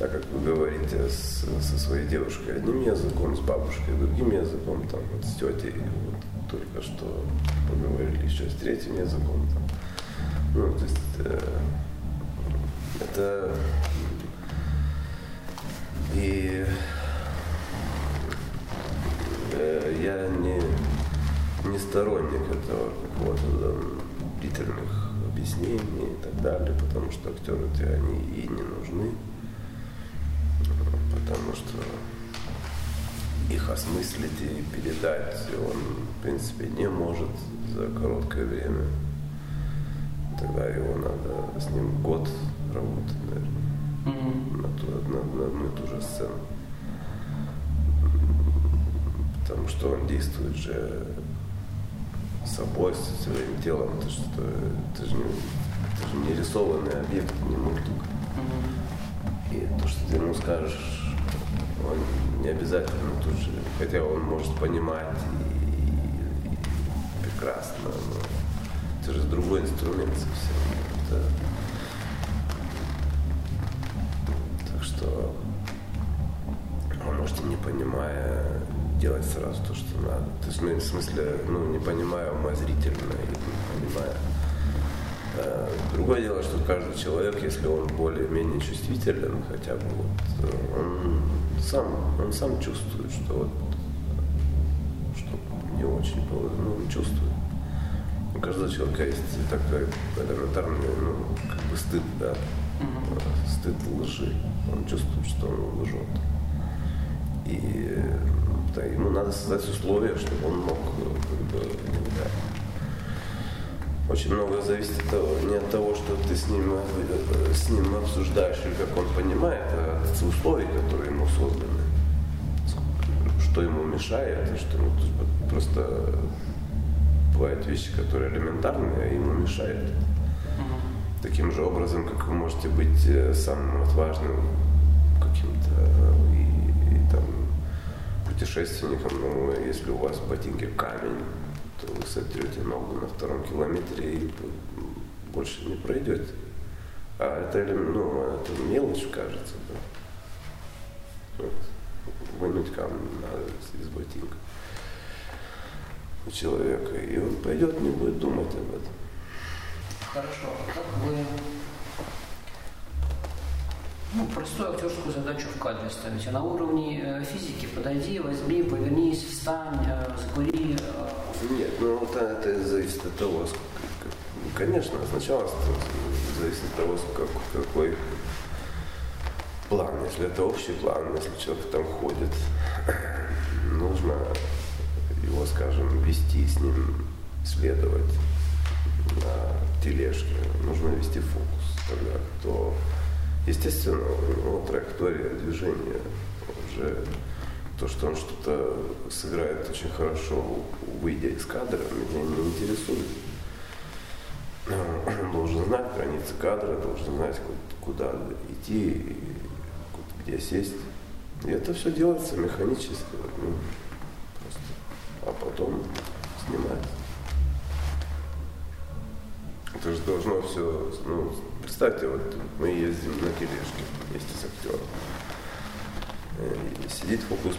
так как вы говорите с, со своей девушкой одним языком, с бабушкой другим языком, там, вот, с тетей, вот, только что поговорили еще с третьим языком. Там. Ну, то есть э, это и э, я не, не сторонник этого какого-то длительных объяснений и так далее, потому что актеры-то они и не нужны потому что их осмыслить и передать он, в принципе, не может за короткое время. Тогда его надо с ним год работать, наверное, mm-hmm. на, ту, на, на одну и ту же сцену. Потому что он действует же собой, своим телом. Это, что, это, же, не, это же не рисованный объект, не мультик. Mm-hmm. И то, что ты ему скажешь он не обязательно тут же, хотя он может понимать и, и прекрасно, но это же другой инструмент совсем. Это... что вы можете, не понимая, делать сразу то, что надо. То есть, ну, в смысле, ну, не понимая умозрительно не понимая Э, другое дело, что каждый человек, если он более-менее чувствителен, хотя бы вот, э, он сам, он сам чувствует, что вот что не очень ну, он чувствует. У каждого человека есть такой элементарный, ну, как бы стыд, да. Стыд лжи. Он чувствует, что он лжет. И да, ему надо создать условия, чтобы он мог как бы, да, очень много зависит от того, не от того, что ты с ним, э, с ним обсуждаешь или как он понимает, а от условий, которые ему созданы. Что ему мешает, что ну, просто бывают вещи, которые элементарные, а ему мешают. Таким же образом, как вы можете быть э, самым отважным каким-то э, и, и там путешественником, но если у вас в ботинке камень, то вы сотрете ногу на втором километре и больше не пройдете. А это, ну, это мелочь, кажется. Да? вынуть камень надо из ботинка у человека. И он пойдет, не будет думать об этом. Хорошо. А как вы ну, простую актерскую задачу в кадре ставите. На уровне э, физики подойди, возьми, повернись, встань, э, закури. Э. Нет, ну вот это зависит от того, сколько, конечно, сначала зависит от того, как, какой план. Если это общий план, если человек там ходит, нужно его, скажем, вести с ним, следовать тележке, нужно вести фокус тогда, то естественно у него траектория движения уже то, что он что-то сыграет очень хорошо, выйдя из кадра, меня не интересует. Он должен знать границы кадра, должен знать, куда идти, где сесть. И это все делается механически. Ну, просто. А потом снимать. Это же должно все, ну, представьте, вот мы ездим на тележке вместе с актером. И сидит фокус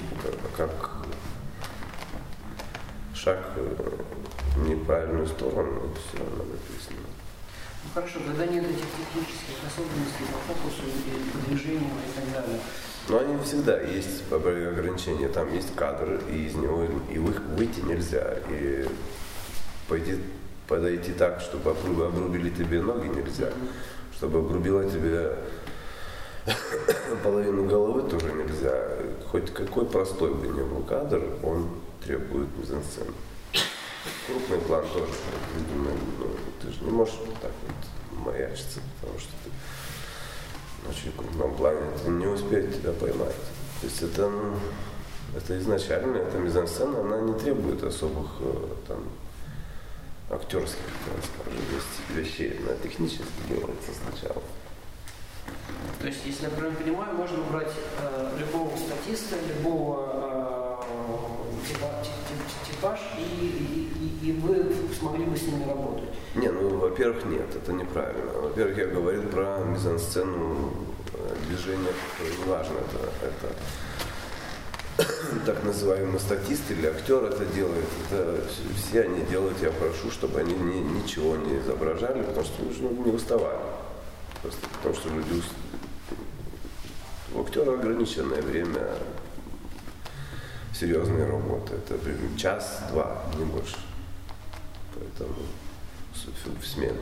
как шаг в неправильную сторону, все равно написано. Ну хорошо, когда нет этих технических особенностей по фокусу и по движению и так далее. Но они всегда есть ограничения. Там есть кадр, и из него и выйти нельзя. И пойти подойти так, чтобы обрубили тебе ноги нельзя, чтобы обрубила тебе половину головы тоже нельзя. Хоть какой простой бы ни был кадр, он требует мизансцены. Крупный план тоже. Ну, ты же не можешь так вот маячиться, потому что ты очень крупном плане ты не успеет тебя поймать. То есть это, ну, это изначально, эта мизансцена, она не требует особых э, там, актерских, скажем, вещей. Она технически делается сначала. То есть, если я правильно понимаю, можно брать э, любого статиста, любого э, типа, типаж, и, и, и вы смогли бы с ними работать? Не, ну, во-первых, нет, это неправильно. Во-первых, я говорил про мизансцену э, движения, которое не важно, это, это так называемый статист или актер это делает, это все они делают, я прошу, чтобы они ни, ничего не изображали, потому что ну, не уставали. Просто потому что люди у актера ограниченное время серьезной работы. Это час-два, не больше. Поэтому в смену,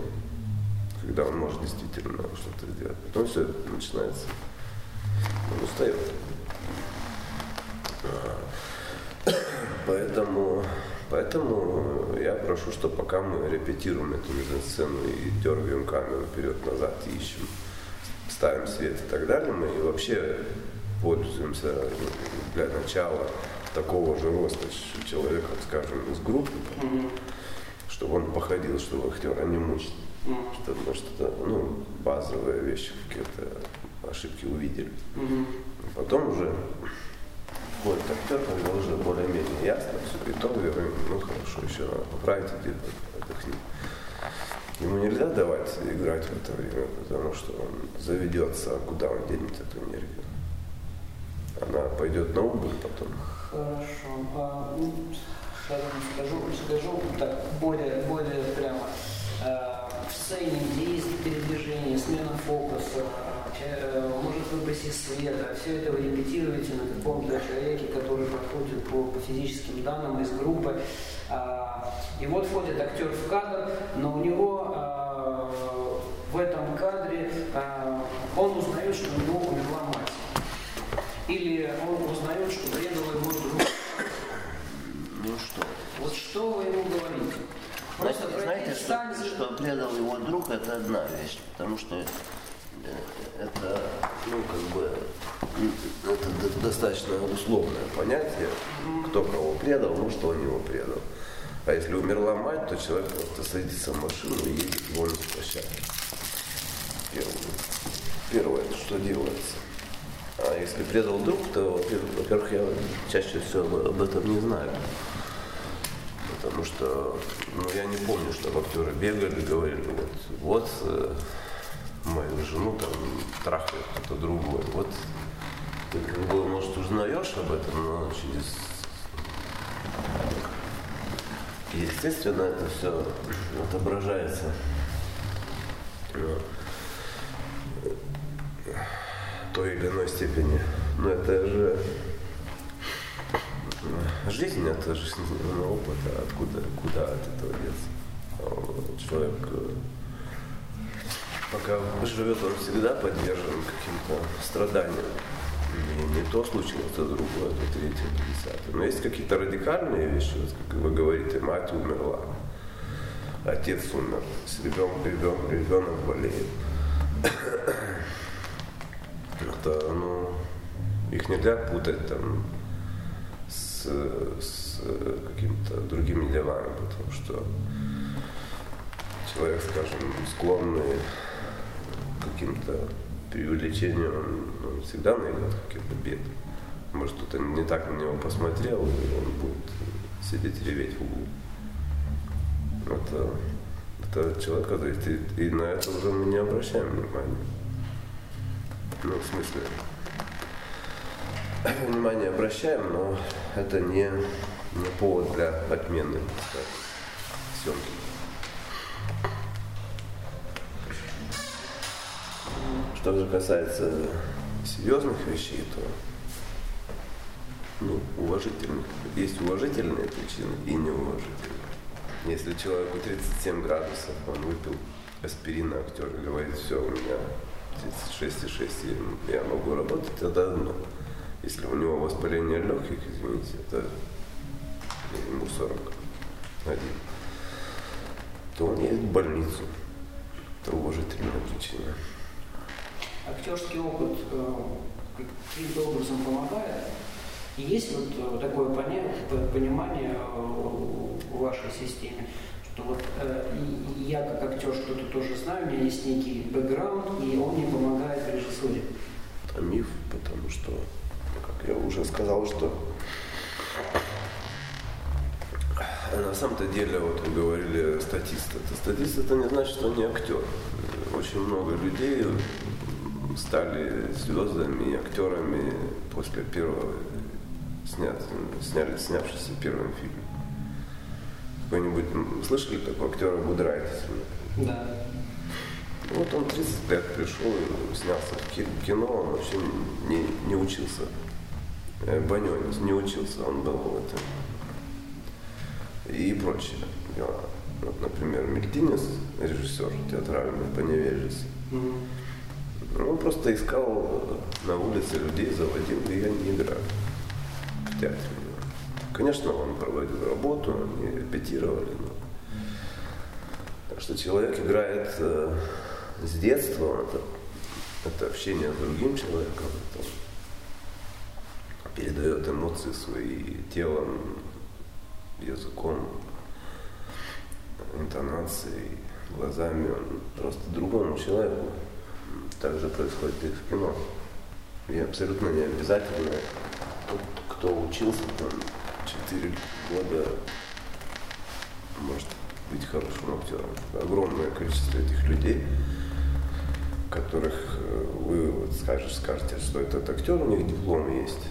когда он может действительно что-то сделать. Потом все начинается, он устает. Поэтому, поэтому я прошу, что пока мы репетируем эту мизансцену и дергаем камеру вперед-назад и ищем, ставим свет и так далее, мы вообще пользуемся для начала такого же роста человека, скажем, из группы, mm-hmm. чтобы он походил, чтобы актера не мучить. Mm-hmm. Чтобы что-то, ну, базовые вещи, какие-то ошибки увидели. Mm-hmm. Потом уже вот актер, когда уже более-менее ясно, все, и то говорим, ну хорошо, еще надо поправить отдохни. Ему нельзя давать играть в это время, потому что он заведется, а куда он денет эту энергию? Она пойдет на убыль потом. Хорошо. А, ну, скажу, скажу так, более, более прямо. А, в сцене, есть передвижение, смена фокуса, может выбросить света. Все это вы репетируете на каком-то человеке, который проходит по, по физическим данным из группы. А, и вот входит актер в кадр, но у него а, в этом кадре а, он узнает, что у него умерла мать. Или он узнает, что предал ему друг. Ну что? Вот что вы ему говорите? Просто знаете, знаете что, что предал его друг, это одна вещь, потому что это, ну, как бы, это достаточно условное понятие, кто кого предал, ну, что он его предал. А если умерла мать, то человек просто садится в машину и едет вон с площадки. Первое. Первое, что делается. А если предал друг, то, во-первых, я чаще всего об этом не знаю. Потому что ну, я не помню, что актеры бегали, говорили, вот, вот э, мою жену там трахает кто-то другой. Вот ты как бы, может, узнаешь об этом, но через естественно, это все отображается той или иной степени. Но это же жизнь, это жизненный опыт, а откуда, куда от этого деться? Человек э, пока живет, он всегда подвержен каким-то страданиям. И не то случилось, то другое, то третье, то десятое. Но есть какие-то радикальные вещи, вот, как вы говорите, мать умерла, отец умер, с ребенком, ребенок, ребенок болеет. Это, ну, их нельзя путать там с, с какими-то другими делами, потому что человек, скажем, склонный каким-то преувеличением, он, он всегда найдет какие-то беды. Может, кто-то не так на него посмотрел, и он будет сидеть реветь в углу. Это, это человека зависит, и, и на это уже мы не обращаем внимания. Ну, в смысле, внимание обращаем, но это не, не повод для отмены съемки. Что же касается серьезных вещей, то ну, уважительных. Есть уважительные причины и неуважительные. Если человеку 37 градусов, он выпил аспирина, актер говорит, все, у меня 36,6, я могу работать, это одно. Если у него воспаление легких, извините, это ему 41, то он едет в больницу. Это уважительная причина актерский опыт э, каким-то образом помогает? И есть вот э, такое понимание э, в вашей системе, что вот я как актер что-то тоже знаю, у меня есть некий бэкграунд, и он мне помогает в режиссуре. Это миф, потому что, как я уже сказал, что на самом-то деле, вот вы говорили статист. Это статист это не значит, что они актер. Очень много людей стали звездами и актерами после первого снят, сняли, снявшийся первым фильм. Вы-нибудь слышали такого актера Гудрайтиса? Да. Вот он 30 лет пришел и снялся в кино, он вообще не, не учился. Э, Банёнец не учился, он был в этом. И прочее дела. Вот, например, Мельтинес, режиссер театральный по невежеству. Mm-hmm он просто искал на улице людей, заводил, и они играли в театре. Конечно, он проводил работу, они репетировали. Но... Так что человек играет э, с детства, это, это общение с другим человеком, это передает эмоции свои телом, языком, интонацией, глазами, он просто другому человеку также происходит и в кино. И абсолютно не обязательно тот, кто учился там 4 года, может быть хорошим актером. Огромное количество этих людей, которых э, вы вот скажешь, скажете, что этот актер, у них диплом есть.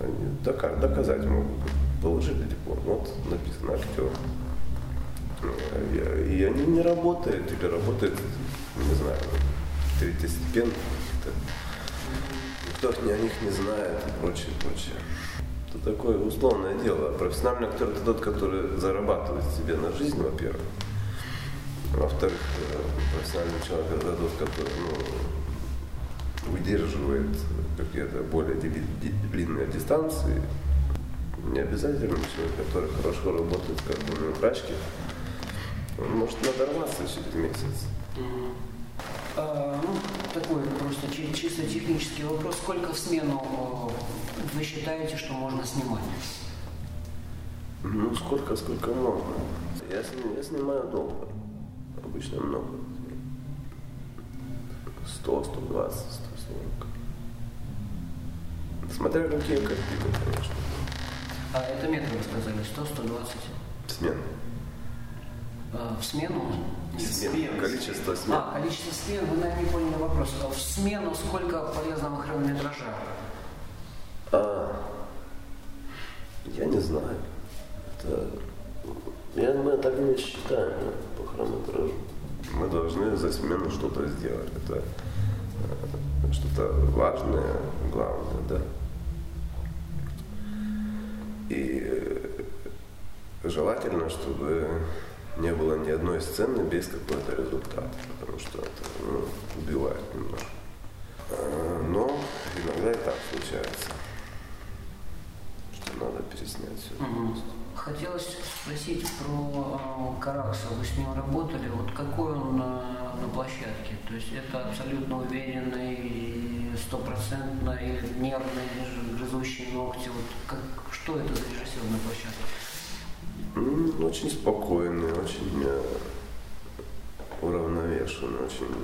Они доказать могут, положили диплом, вот написано актер. Э, и они не работают или работают, не знаю, третьестепенных. Никто о них не знает и прочее, прочее. Это такое условное дело. Профессиональный актер это тот, который зарабатывает себе на жизнь, во-первых. Во-вторых, профессиональный человек это тот, который ну, выдерживает какие-то более длинные дистанции. Не обязательно человек, который хорошо работает как на прачке, он может надорваться через месяц. А, ну, такой просто чисто технический вопрос. Сколько в смену э, вы считаете, что можно снимать? Ну, сколько, сколько можно. Я, я снимаю долго. Обычно много. 100, 120, 140. Смотря какие картины, конечно. А это метры вы сказали, 100, 120? Смен. А, в смену? Смен. Количество смен. А, количество смен, вы, наверное, не поняли вопрос. В смену сколько полезного хронометража? А, я не знаю. Это, я, мы так не считаем да, по хронометражу. Мы должны за смену что-то сделать. Это э, что-то важное, главное, да. И э, желательно, чтобы не было ни одной сцены без какого-то результата, потому что это ну, убивает немножко. А, но иногда и так случается, что надо переснять все. Угу. Хотелось спросить про э, Каракса. Вы с ним работали. Вот какой он на, на площадке? То есть это абсолютно уверенный, стопроцентный, нервный, грызущий ногти. Вот как, что это за режиссер на площадке? Очень спокойный, очень э, уравновешенный, очень,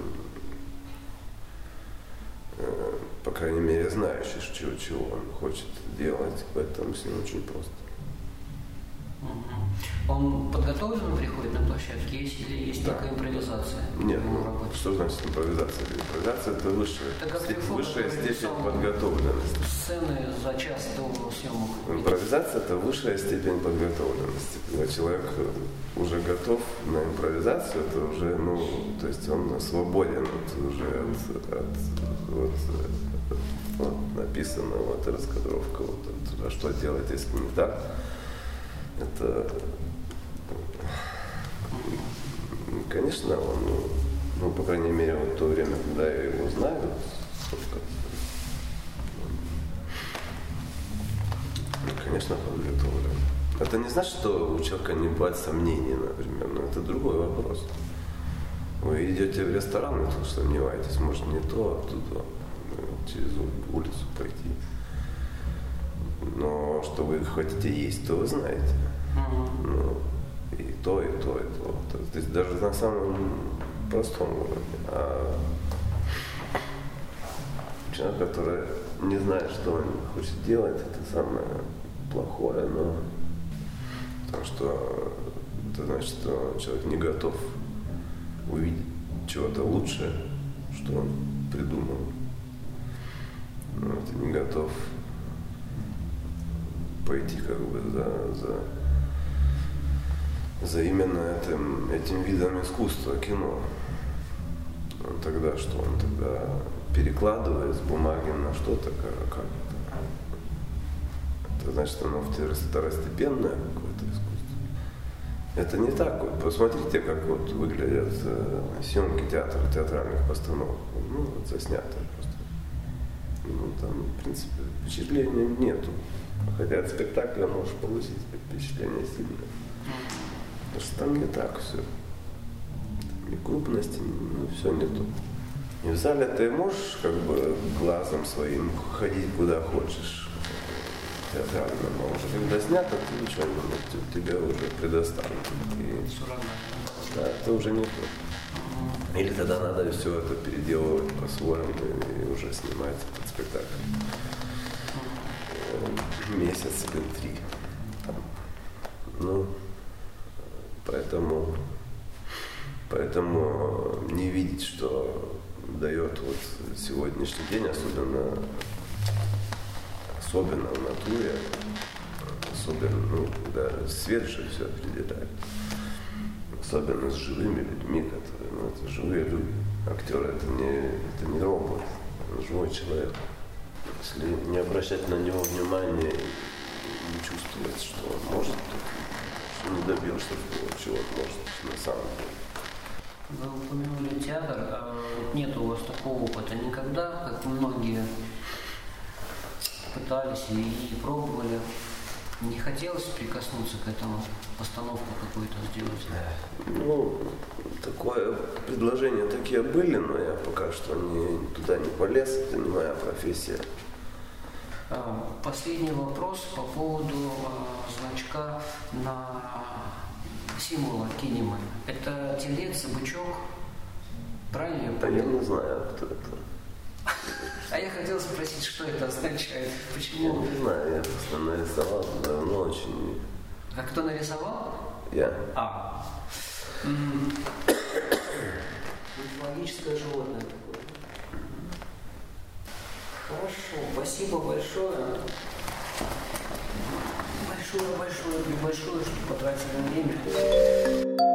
э, по крайней мере, знающий, чего, чего он хочет делать, поэтому с ним очень просто. Он подготовлен приходит на площадке, есть или есть да. такая импровизация? Нет, ну, что значит импровизация? Импровизация это высшая, это степ, высшая степень подготовленности. Сцены за час до съемок. Импровизация это высшая степень подготовленности. Когда человек уже готов на импровизацию, это уже, ну, то есть он свободен от, уже от, от, от, от написанного, от раскадровка, вот, от, а что делать, если не так это, конечно, он, ну, по крайней мере, вот то время, когда я его знаю, сколько, ну, конечно, подготовлен. Это не значит, что у человека не бывает сомнений, например, но это другой вопрос. Вы идете в ресторан и тут сомневаетесь, может не то, а туда, через улицу пойти. Но что вы хотите есть, то вы знаете. Ну, и то, и то, и то. То есть даже на самом простом уровне. А человек, который не знает, что он хочет делать, это самое плохое, но потому что это значит, что человек не готов увидеть чего-то лучшее, что он придумал. Вот, не готов пойти как бы за, за, за именно этим, этим видом искусства, кино. Он тогда что? Он тогда перекладывает с бумаги на что-то, как, как это значит, оно второстепенное какое-то искусство. Это не так вот. Посмотрите, как вот выглядят э, съемки театра, театральных постановок. Ну, вот заснято просто. Ну, там, в принципе, впечатления нету. Хотя от спектакля можешь получить впечатление сильное. Потому что там не так все. И крупности, ну, все не то. И в зале ты можешь как бы глазом своим ходить куда хочешь театрально, но уже когда снято, ты ничего не тебя уже предоставят. И, да, это уже не то. Или тогда надо все это переделывать по-своему и уже снимать этот спектакль месяц или три. Ну, поэтому, поэтому не видеть, что дает вот сегодняшний день, особенно, особенно в натуре, особенно, ну, когда свет же все определяет, особенно с живыми людьми, которые, ну, это живые люди. Актеры это не, это не робот, живой человек. Если не обращать на него внимания и не чувствовать, что он может, что не добился чего он может на самом деле. Вы упомянули театр. А нет у вас такого опыта никогда, как многие пытались и, и пробовали. Не хотелось прикоснуться к этому, постановку какую-то сделать? Ну, такое предложение такие были, но я пока что не, туда не полез, это не моя профессия. А, последний вопрос по поводу а, значка на символа кинемы. Это телец, бычок? Правильно? Да я не знаю, кто это. А я хотел спросить, что это означает? Почему? Я не знаю, я просто нарисовал давно очень. А кто нарисовал? Я. А. Мифологическое животное. Хорошо, спасибо большое. Большое-большое, большое, что потратили время.